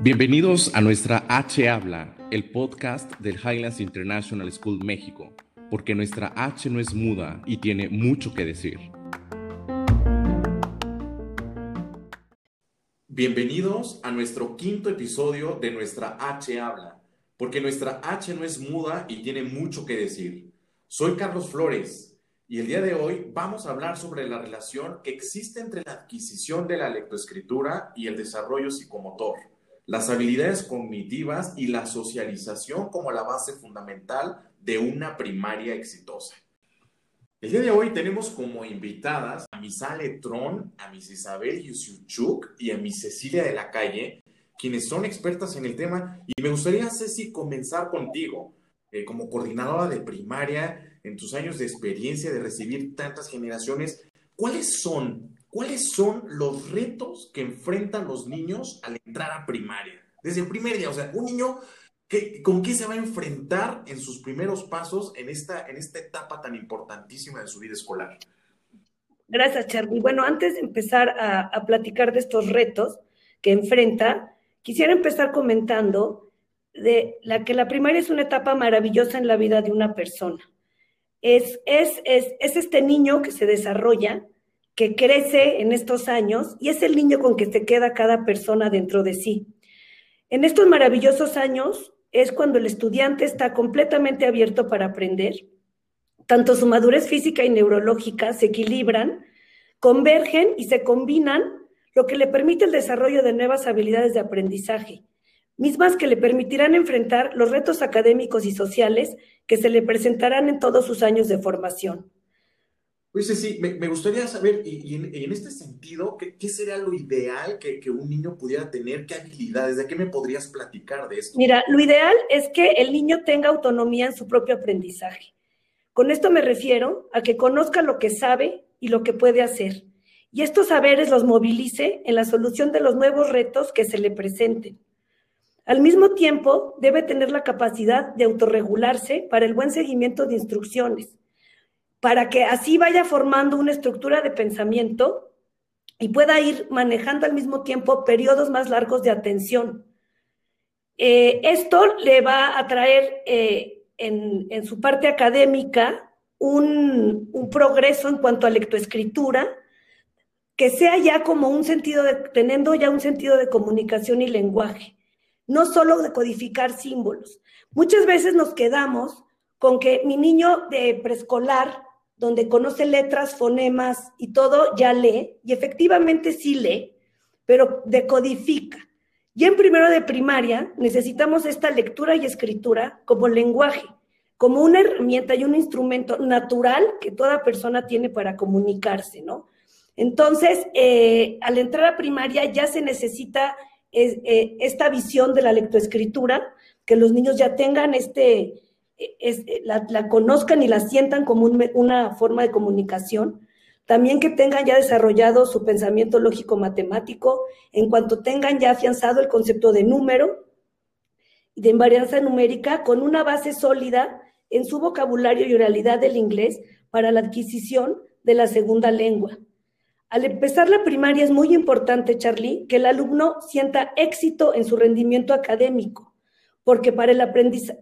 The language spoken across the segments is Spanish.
Bienvenidos a nuestra H Habla, el podcast del Highlands International School México, porque nuestra H no es muda y tiene mucho que decir. Bienvenidos a nuestro quinto episodio de nuestra H Habla, porque nuestra H no es muda y tiene mucho que decir. Soy Carlos Flores y el día de hoy vamos a hablar sobre la relación que existe entre la adquisición de la lectoescritura y el desarrollo psicomotor las habilidades cognitivas y la socialización como la base fundamental de una primaria exitosa. El día de hoy tenemos como invitadas a Miss Ale Tron, a Miss Isabel Yusiuchuk y a Miss Cecilia de la Calle, quienes son expertas en el tema. Y me gustaría, Ceci, comenzar contigo, eh, como coordinadora de primaria, en tus años de experiencia de recibir tantas generaciones, ¿cuáles son ¿Cuáles son los retos que enfrentan los niños al entrar a primaria? Desde el primer día, o sea, un niño que, con qué se va a enfrentar en sus primeros pasos en esta, en esta etapa tan importantísima de su vida escolar. Gracias, Charlie. Bueno, antes de empezar a, a platicar de estos retos que enfrenta, quisiera empezar comentando de la que la primaria es una etapa maravillosa en la vida de una persona. Es, es, es, es este niño que se desarrolla que crece en estos años y es el niño con que se queda cada persona dentro de sí. En estos maravillosos años es cuando el estudiante está completamente abierto para aprender. Tanto su madurez física y neurológica se equilibran, convergen y se combinan, lo que le permite el desarrollo de nuevas habilidades de aprendizaje, mismas que le permitirán enfrentar los retos académicos y sociales que se le presentarán en todos sus años de formación. Pues sí, me, gustaría saber, y, en, este sentido, ¿qué, sería lo ideal que, un niño pudiera tener? ¿Qué habilidades? ¿De qué me podrías platicar de esto? Mira, lo ideal es que el niño tenga autonomía en su propio aprendizaje. Con esto me refiero a que conozca lo que sabe y lo que puede hacer. Y estos saberes los movilice en la solución de los nuevos retos que se le presenten. Al mismo tiempo, debe tener la capacidad de autorregularse para el buen seguimiento de instrucciones para que así vaya formando una estructura de pensamiento y pueda ir manejando al mismo tiempo periodos más largos de atención. Eh, esto le va a traer eh, en, su parte académica un, un, progreso en cuanto a lectoescritura, que sea ya como un sentido de, teniendo ya un sentido de comunicación y lenguaje, no solo de codificar símbolos. Muchas veces nos quedamos con que mi niño de preescolar donde conoce letras, fonemas y todo, ya lee, y efectivamente sí lee, pero decodifica. Y en primero de primaria necesitamos esta lectura y escritura como lenguaje, como una herramienta y un instrumento natural que toda persona tiene para comunicarse, ¿no? Entonces, eh, al entrar a primaria ya se necesita eh, esta visión de la lectoescritura, que los niños ya tengan este, eh, la, conozcan y la sientan como una forma de comunicación. También que tengan ya desarrollado su pensamiento lógico-matemático, en cuanto tengan ya afianzado el concepto de número y de invarianza numérica con una base sólida en su vocabulario y oralidad del inglés para la adquisición de la segunda lengua. Al empezar la primaria es muy importante, Charlie, que el alumno sienta éxito en su rendimiento académico porque para, el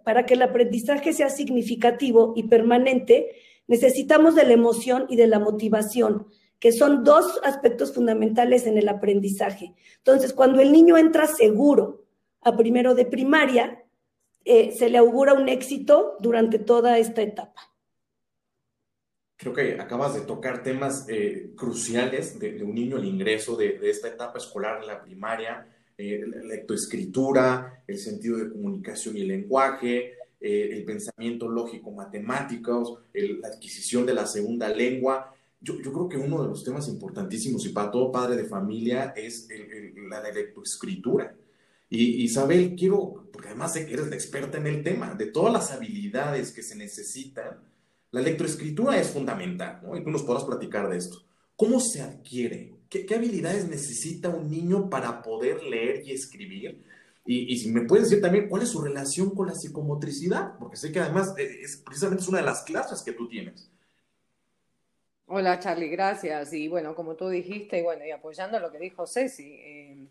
para que el aprendizaje sea significativo y permanente, necesitamos de la emoción y de la motivación, que son dos aspectos fundamentales en el aprendizaje. Entonces, cuando el niño entra seguro a primero de primaria, eh, se le augura un éxito durante toda esta etapa. Creo que acabas de tocar temas eh, cruciales de, un niño, el ingreso de, de esta etapa escolar en la primaria, eh, la lectoescritura, el sentido de comunicación y el lenguaje, eh, el pensamiento lógico-matemático, la adquisición de la segunda lengua. Yo, yo, creo que uno de los temas importantísimos y para todo padre de familia es la de lectoescritura. Y Isabel, quiero, porque además eres la experta en el tema, de todas las habilidades que se necesitan, la lectoescritura es fundamental, ¿no? Y tú nos podrás platicar de esto. ¿Cómo se adquiere? ¿Qué, habilidades necesita un niño para poder leer y escribir? Y, si me puedes decir también cuál es su relación con la psicomotricidad, porque sé que además eh, es precisamente una de las clases que tú tienes. Hola Charlie, gracias. Y bueno, como tú dijiste, y bueno, y apoyando lo que dijo Ceci, eh,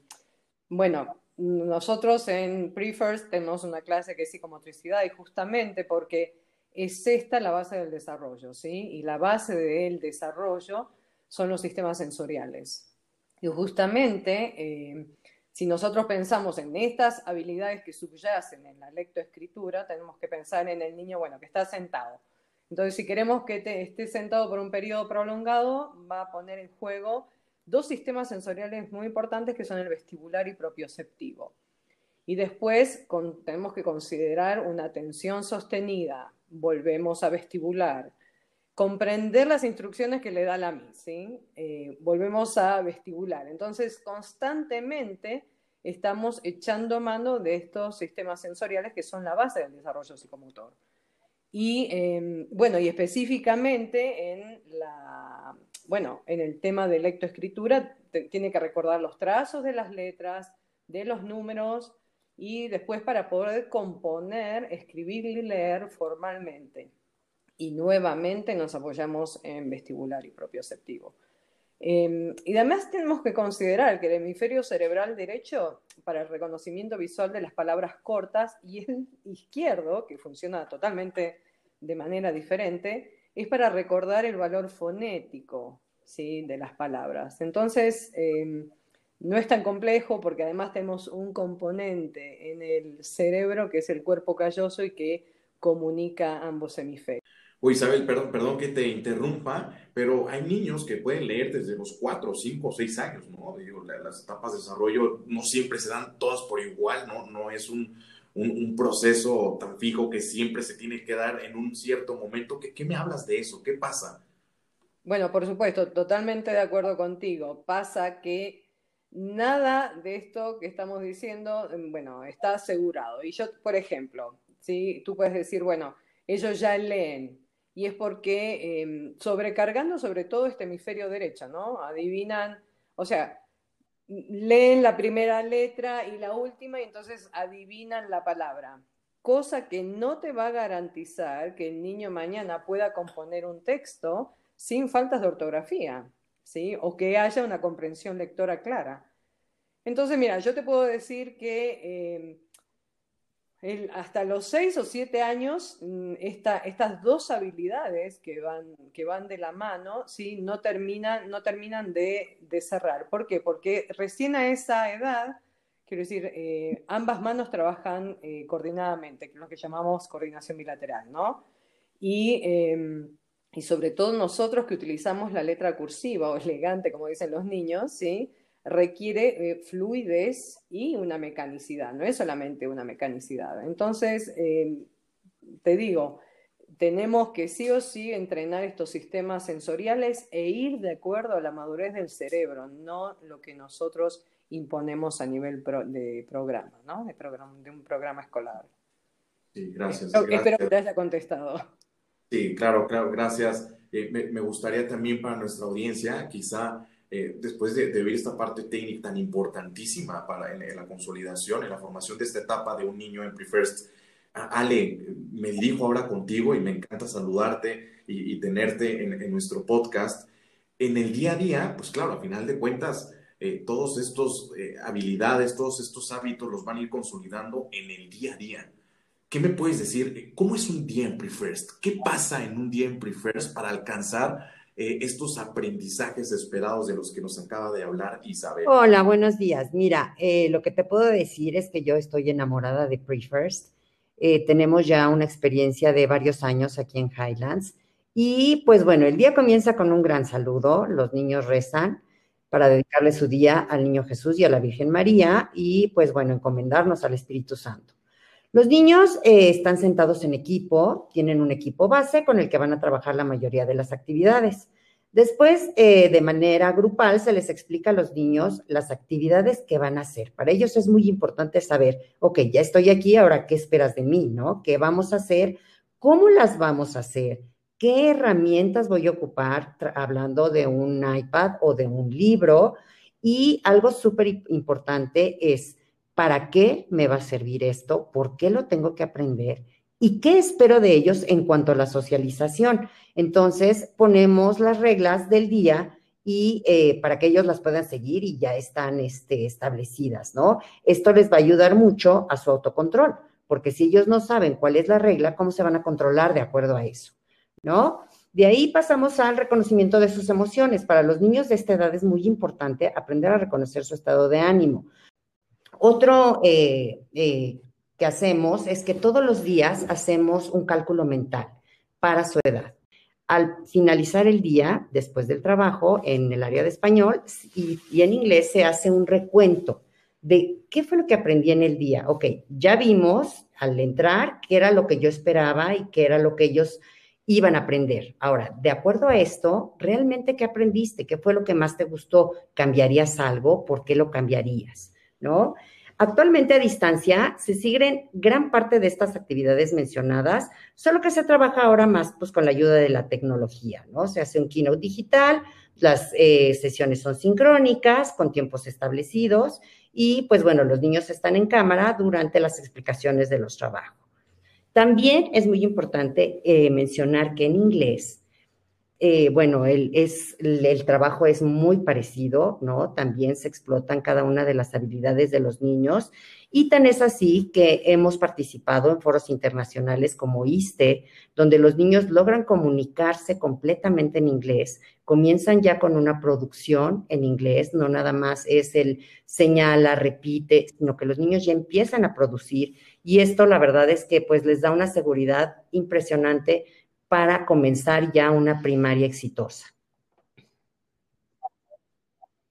bueno, nosotros en Prefirst tenemos una clase que es psicomotricidad y justamente porque es esta la base del desarrollo, ¿sí? Y la base del desarrollo son los sistemas sensoriales. Y justamente, eh, si nosotros pensamos en estas habilidades que subyacen en la lectoescritura, tenemos que pensar en el niño, bueno, que está sentado. Entonces, si queremos que esté sentado por un periodo prolongado, va a poner en juego dos sistemas sensoriales muy importantes que son el vestibular y propioceptivo. Y después tenemos que considerar una atención sostenida, volvemos a vestibular, comprender las instrucciones que le da la MI, ¿sí? Eh, volvemos a vestibular. Entonces, constantemente estamos echando mano de estos sistemas sensoriales que son la base del desarrollo psicomotor. Y em, bueno, y específicamente en la, bueno, en el tema de lectoescritura, tiene que recordar los trazos de las letras, de los números, y después para poder componer, escribir y leer formalmente. Y nuevamente nos apoyamos en vestibular y propioceptivo. Eh, y además tenemos que considerar que el hemisferio cerebral derecho para el reconocimiento visual de las palabras cortas y el izquierdo, que funciona totalmente de manera diferente, es para recordar el valor fonético ¿sí? de las palabras. Entonces, em, no es tan complejo porque además tenemos un componente en el cerebro que es el cuerpo calloso y que comunica ambos hemisferios. Oye, Isabel, perdón, perdón que te interrumpa, pero hay niños que pueden leer desde los 4, 5, 6 años, ¿no? las etapas de desarrollo no siempre se dan todas por igual, ¿no? No es un, un, proceso tan fijo que siempre se tiene que dar en un cierto momento. ¿Qué, ¿Qué me hablas de eso? ¿Qué pasa? Bueno, por supuesto, totalmente de acuerdo contigo. Pasa que nada de esto que estamos diciendo, mm, bueno, está asegurado. Y yo, por ejemplo, ¿sí? tú puedes decir, bueno, ellos ya leen, y es porque em, sobrecargando sobre todo este hemisferio derecho, ¿no? Adivinan, o sea, leen la primera letra y la última y entonces adivinan la palabra, cosa que no te va a garantizar que el niño mañana pueda componer un texto sin faltas de ortografía. ¿Sí? O que haya una comprensión lectora clara. Entonces, mira, yo te puedo decir que eh, hasta los seis o siete años, mm, estas dos habilidades que van, que van de la mano, ¿sí? no, terminan, no terminan de, cerrar. ¿Por qué? Porque recién a esa edad, quiero decir, eh, ambas manos trabajan eh, coordinadamente, que es lo que llamamos coordinación bilateral, ¿no? Y em, y sobre todo nosotros que utilizamos la letra cursiva o elegante, como dicen los niños, ¿sí? requiere eh, fluidez y una mecanicidad, no es solamente una mecanicidad. Entonces, eh, te digo, tenemos que sí o sí entrenar estos sistemas sensoriales e ir de acuerdo a la madurez del cerebro, no lo que nosotros imponemos a nivel de programa, ¿no? De, programa, de un programa escolar. Sí, gracias. Espero que te haya contestado. Sí, claro, claro, gracias. Eh, me, gustaría también para nuestra audiencia, quizá eh, después de, ver esta parte técnica tan importantísima para la consolidación, en la formación de esta etapa de un niño en Prefirst, Ale, me dirijo ahora contigo y me encanta saludarte y, tenerte en, nuestro podcast. En el día a día, pues claro, a final de cuentas, eh, todos estos habilidades, todos estos hábitos los van a ir consolidando en el día a día. ¿Qué me puedes decir? ¿Cómo es un día en Prefirst? ¿Qué pasa en un día en Prefirst para alcanzar eh, estos aprendizajes esperados de los que nos acaba de hablar Isabel? Hola, buenos días. Mira, eh, lo que te puedo decir es que yo estoy enamorada de Prefirst. Eh, tenemos ya una experiencia de varios años aquí en Highlands. Y pues bueno, el día comienza con un gran saludo. Los niños rezan para dedicarle su día al Niño Jesús y a la Virgen María y pues bueno, encomendarnos al Espíritu Santo. Los niños eh, están sentados en equipo, tienen un equipo base con el que van a trabajar la mayoría de las actividades. Después, eh, de manera grupal, se les explica a los niños las actividades que van a hacer. Para ellos es muy importante saber, ok, ya estoy aquí, ahora, ¿qué esperas de mí? ¿No? ¿Qué vamos a hacer? ¿Cómo las vamos a hacer? ¿Qué herramientas voy a ocupar hablando de un iPad o de un libro? Y algo súper importante es, ¿Para qué me va a servir esto? ¿Por qué lo tengo que aprender? y qué espero de ellos en cuanto a la socialización. Entonces, ponemos las reglas del día y eh, para que ellos las puedan seguir y ya están este, establecidas, ¿no? Esto les va a ayudar mucho a su autocontrol, porque si ellos no saben cuál es la regla, ¿cómo se van a controlar de acuerdo a eso, ¿no? De ahí pasamos al reconocimiento de sus emociones. Para los niños de esta edad es muy importante aprender a reconocer su estado de ánimo. Otro eh, eh, que hacemos es que todos los días hacemos un cálculo mental para su edad. Al finalizar el día, después del trabajo, en el área de español y, y en inglés se hace un recuento de qué fue lo que aprendí en el día. Ok, ya vimos al entrar qué era lo que yo esperaba y qué era lo que ellos iban a aprender. Ahora, de acuerdo a esto, ¿realmente qué aprendiste? ¿Qué fue lo que más te gustó? ¿Cambiarías algo? ¿Por qué lo cambiarías? ¿No? Actualmente a distancia se siguen gran parte de estas actividades mencionadas, solo que se trabaja ahora más pues con la ayuda de la tecnología, ¿no? Se hace un keynote digital, las eh, sesiones son sincrónicas, con tiempos establecidos y pues bueno, los niños están en cámara durante las explicaciones de los trabajos. También es muy importante eh, mencionar que en inglés eh, bueno, el, es, el, trabajo es muy parecido, ¿no? También se explotan cada una de las habilidades de los niños. Y tan es así que hemos participado en foros internacionales como ISTE, donde los niños logran comunicarse completamente en inglés, comienzan ya con una producción en inglés, no nada más es el señala, repite, sino que los niños ya empiezan a producir. Y esto la verdad es que pues les da una seguridad impresionante para comenzar ya una primaria exitosa.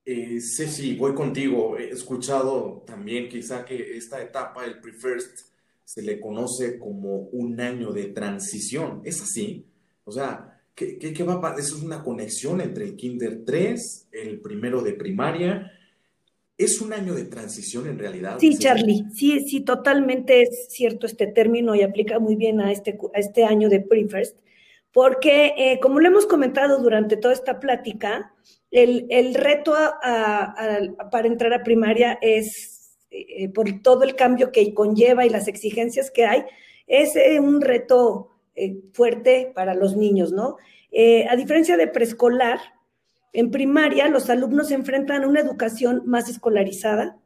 Eh, Ceci, voy contigo. He escuchado también quizá que esta etapa, el pre-first, se le conoce como un año de transición. ¿Es así? O sea, ¿qué, qué, va a Eso es una conexión entre el Kinder 3, el primero de primaria. ¿Es un año de transición en realidad? Sí, Charlie, sí, sí, totalmente es cierto este término y aplica muy bien a este, a este año de pre-first porque eh, como lo hemos comentado durante toda esta plática, el, reto para entrar a primaria es, eh, por todo el cambio que conlleva y las exigencias que hay, es eh, un reto fuerte para los niños, ¿no? a diferencia de preescolar, en primaria los alumnos se enfrentan a una educación más escolarizada,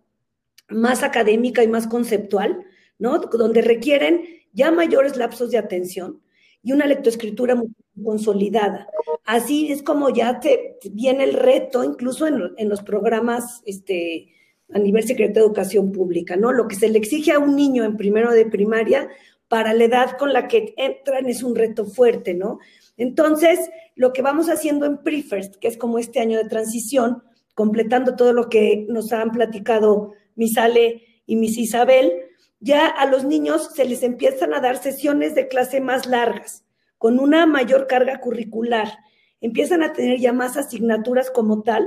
más académica y más conceptual, ¿no? Donde requieren ya mayores lapsos de atención y una lectoescritura muy consolidada. Así es como ya te viene el reto, incluso en, los programas este, a nivel secreto de educación pública, ¿no? Lo que se le exige a un niño en primero de primaria para la edad con la que entran es un reto fuerte, ¿no? Entonces, lo que vamos haciendo en Prefirst, que es como este año de transición, completando todo lo que nos han platicado Misale y Miss Isabel, ya a los niños se les empiezan a dar sesiones de clase más largas, con una mayor carga curricular. Empiezan a tener ya más asignaturas como tal,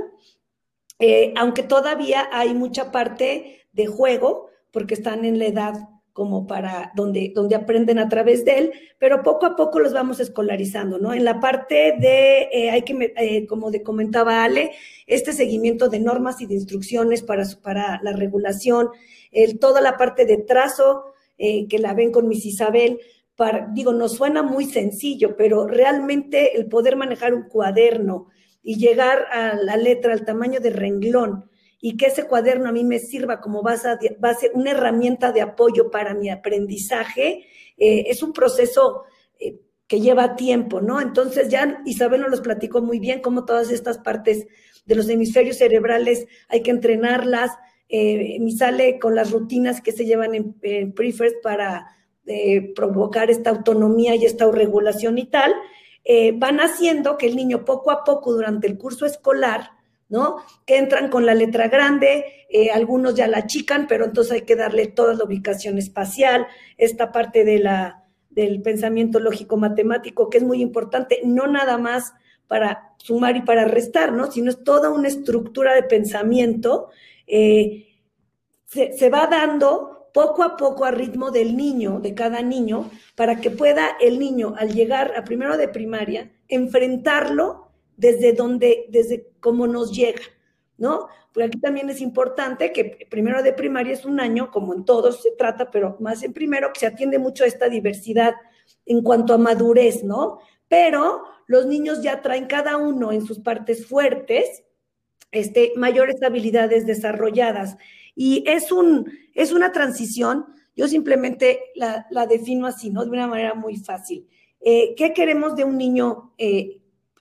eh, aunque todavía hay mucha parte de juego, porque están en la edad como para donde, donde aprenden a través de él, pero poco a poco los vamos escolarizando, ¿no? En la parte de, eh, hay que, eh, como de comentaba Ale, este seguimiento de normas y de instrucciones para, para la regulación, el, toda la parte de trazo, eh, que la ven con Miss Isabel, para, digo, nos suena muy sencillo, pero realmente el poder manejar un cuaderno y llegar a la letra, al tamaño de renglón, y que ese cuaderno a mí me sirva como base, base una herramienta de apoyo para mi aprendizaje, eh, es un proceso eh, que lleva tiempo, ¿no? Entonces ya Isabel nos los platicó muy bien, cómo todas estas partes de los hemisferios cerebrales hay que entrenarlas, eh, me sale con las rutinas que se llevan en, en para eh, provocar esta autonomía y esta regulación y tal, van haciendo que el niño poco a poco durante el curso escolar ¿no? Que entran con la letra grande, eh, algunos ya la achican, pero entonces hay que darle toda la ubicación espacial, esta parte de la, del pensamiento lógico-matemático, que es muy importante, no nada más para sumar y para restar, ¿no? Sino es toda una estructura de pensamiento, eh, se, se va dando poco a poco a ritmo del niño, de cada niño, para que pueda el niño, al llegar a primero de primaria, enfrentarlo desde donde, desde cómo nos llega, ¿no? Porque aquí también es importante que primero de primaria es un año, como en todos se trata, pero más en primero, que se atiende mucho a esta diversidad en cuanto a madurez, ¿no? Pero los niños ya traen cada uno en sus partes fuertes este, mayores habilidades desarrolladas. Y es, un, es una transición, yo simplemente la, defino así, ¿no? De una manera muy fácil. Eh, ¿Qué queremos de un niño eh,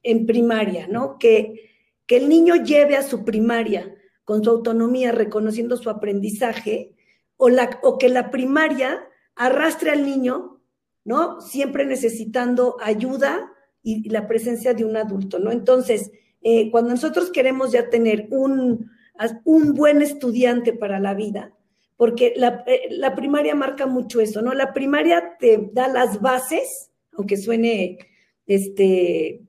en primaria, ¿no? Que, que el niño lleve a su primaria con su autonomía, reconociendo su aprendizaje, o, la, o que la primaria arrastre al niño, ¿no? Siempre necesitando ayuda y la presencia de un adulto, ¿no? Entonces, eh, cuando nosotros queremos ya tener un, un buen estudiante para la vida, porque la, eh, la, primaria marca mucho eso, ¿no? La primaria te da las bases, aunque suene, este,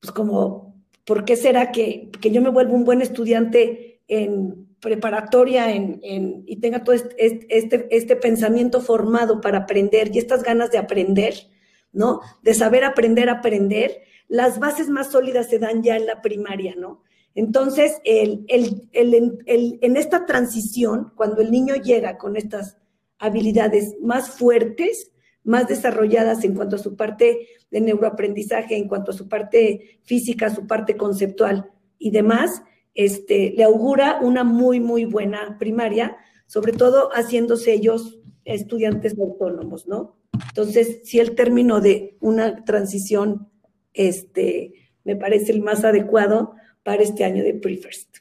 pues como, ¿por qué será que, que yo me vuelvo un buen estudiante en preparatoria en, en, y tenga todo este, este, este pensamiento formado para aprender y estas ganas de aprender, ¿no? De saber aprender, aprender, las bases más sólidas se dan ya en la primaria, ¿no? Entonces, el, en esta transición, cuando el niño llega con estas habilidades más fuertes, más desarrolladas en cuanto a su parte de neuroaprendizaje, en cuanto a su parte física, su parte conceptual y demás, este, le augura una muy, muy buena primaria, sobre todo haciéndose ellos estudiantes autónomos, ¿no? Entonces, si el término de una transición este, me parece el más adecuado para este año de Prefirst.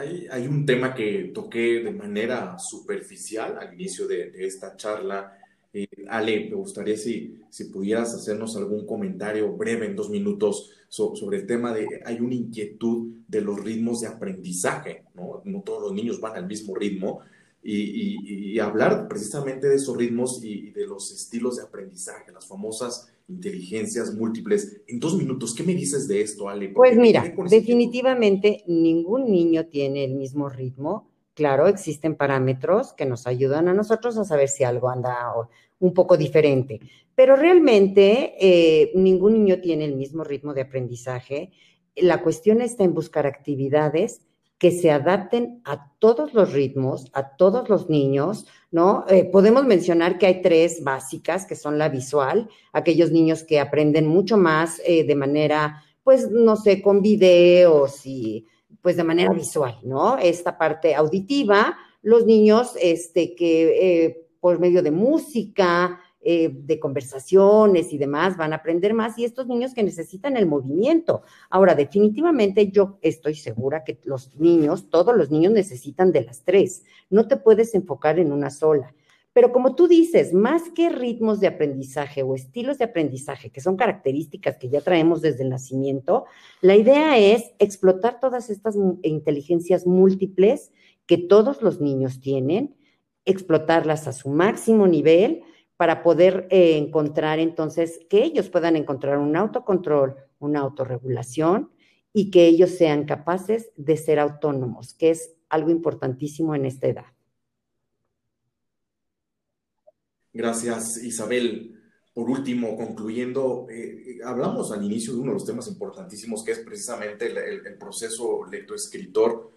Hay, hay, un tema que toqué de manera superficial al inicio de, esta charla. Eh, Ale, me gustaría si, si pudieras hacernos algún comentario breve en dos minutos sobre el tema de, hay una inquietud de los ritmos de aprendizaje, ¿no? No todos los niños van al mismo ritmo y, hablar precisamente de esos ritmos y, de los estilos de aprendizaje, las famosas inteligencias múltiples. En dos minutos, ¿qué me dices de esto, Ale? Pues mira, definitivamente ningún niño tiene el mismo ritmo. Claro, existen parámetros que nos ayudan a nosotros a saber si algo anda un poco diferente, pero realmente eh, ningún niño tiene el mismo ritmo de aprendizaje. La cuestión está en buscar actividades que se adapten a todos los ritmos, a todos los niños, ¿no? Eh, podemos mencionar que hay tres básicas, que son la visual, aquellos niños que aprenden mucho más eh, de manera, pues, no sé, con videos y, pues, de manera visual, ¿no? Esta parte auditiva, los niños, este, que eh, por medio de música, eh, de conversaciones y demás, van a aprender más y estos niños que necesitan el movimiento. Ahora, definitivamente yo estoy segura que los niños, todos los niños necesitan de las tres. No te puedes enfocar en una sola. Pero como tú dices, más que ritmos de aprendizaje o estilos de aprendizaje, que son características que ya traemos desde el nacimiento, la idea es explotar todas estas inteligencias múltiples que todos los niños tienen, explotarlas a su máximo nivel para poder eh, encontrar entonces que ellos puedan encontrar un autocontrol, una autorregulación y que ellos sean capaces de ser autónomos, que es algo importantísimo en esta edad. Gracias, Isabel. Por último, concluyendo, eh, hablamos al inicio de uno de los temas importantísimos que es precisamente el, el proceso lectoescritor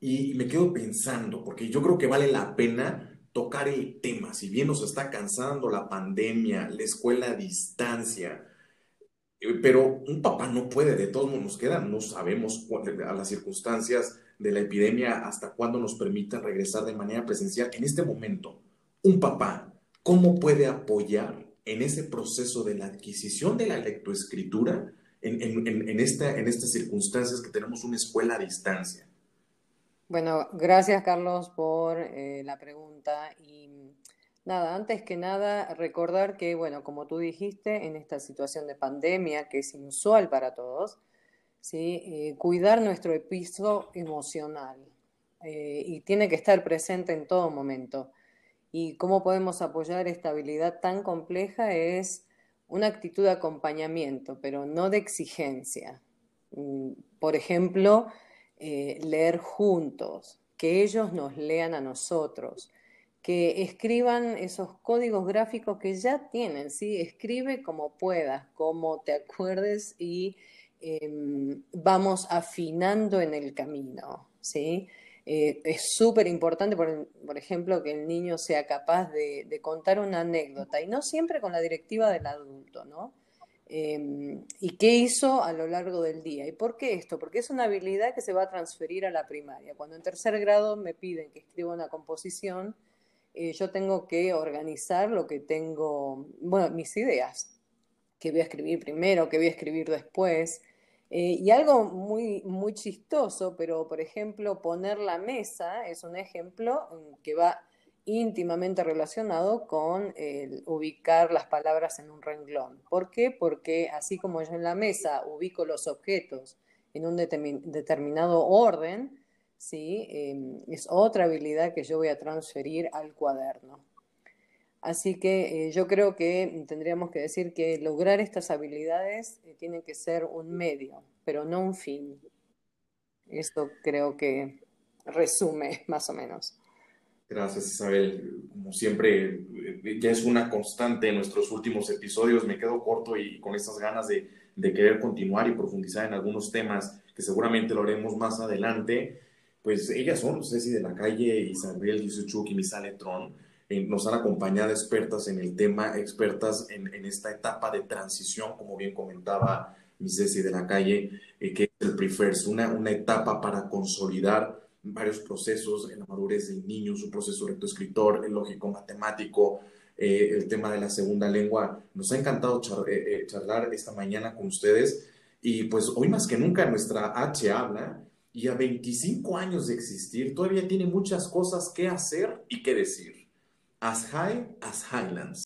y me quedo pensando, porque yo creo que vale la pena tocar el tema, si bien nos está cansando la pandemia, la escuela a distancia, eh, pero un papá no puede, de todos modos nos queda, no sabemos a las circunstancias de la epidemia hasta cuándo nos permitan regresar de manera presencial. En este momento, un papá, ¿cómo puede apoyar en ese proceso de la adquisición de la lectoescritura en, en, en estas circunstancias que tenemos una escuela a distancia? Bueno, gracias Carlos por eh, la pregunta y nada, antes que nada recordar que, bueno, como tú dijiste, en esta situación de pandemia que es inusual para todos, ¿sí? Eh, cuidar nuestro piso emocional eh, y tiene que estar presente en todo momento. Y cómo podemos apoyar esta habilidad tan compleja es una actitud de acompañamiento, pero no de exigencia. Mm, por ejemplo, eh, leer juntos, que ellos nos lean a nosotros, que escriban esos códigos gráficos que ya tienen, ¿sí? Escribe como puedas, como te acuerdes y em, vamos afinando en el camino, ¿sí? Eh, es súper importante, por, ejemplo, que el niño sea capaz de, contar una anécdota y no siempre con la directiva del adulto, ¿no? Em, ¿Y qué hizo a lo largo del día? ¿Y por qué esto? Porque es una habilidad que se va a transferir a la primaria. Cuando en tercer grado me piden que escriba una composición, eh, yo tengo que organizar lo que tengo, bueno, mis ideas, que voy a escribir primero, que voy a escribir después. Eh, y algo muy, muy chistoso, pero por ejemplo, poner la mesa es un ejemplo que va íntimamente relacionado con el ubicar las palabras en un renglón. ¿Por qué? Porque así como yo en la mesa ubico los objetos en un determinado orden, ¿sí? Em, es otra habilidad que yo voy a transferir al cuaderno. Así que eh, yo creo que tendríamos que decir que lograr estas habilidades eh, tiene que ser un medio, pero no un fin. Esto creo que resume más o menos. Gracias Isabel. Como siempre, ya es una constante en nuestros últimos episodios. Me quedo corto y con estas ganas de, de querer continuar y profundizar en algunos temas que seguramente lo haremos más adelante. Pues ellas son Ceci de la Calle, Isabel Yusuchuk y Misale Tron eh, nos han acompañado expertas en el tema, expertas en, esta etapa de transición, como bien comentaba mi Ceci de la calle, eh, que es el Prefers, una, una etapa para consolidar varios procesos en la madurez del niño, su proceso rectoescritor, el lógico matemático, eh, el tema de la segunda lengua. Nos ha encantado charlar esta mañana con ustedes y pues hoy más que nunca nuestra H habla y a 25 años de existir todavía tiene muchas cosas que hacer y que decir. as high as highlands.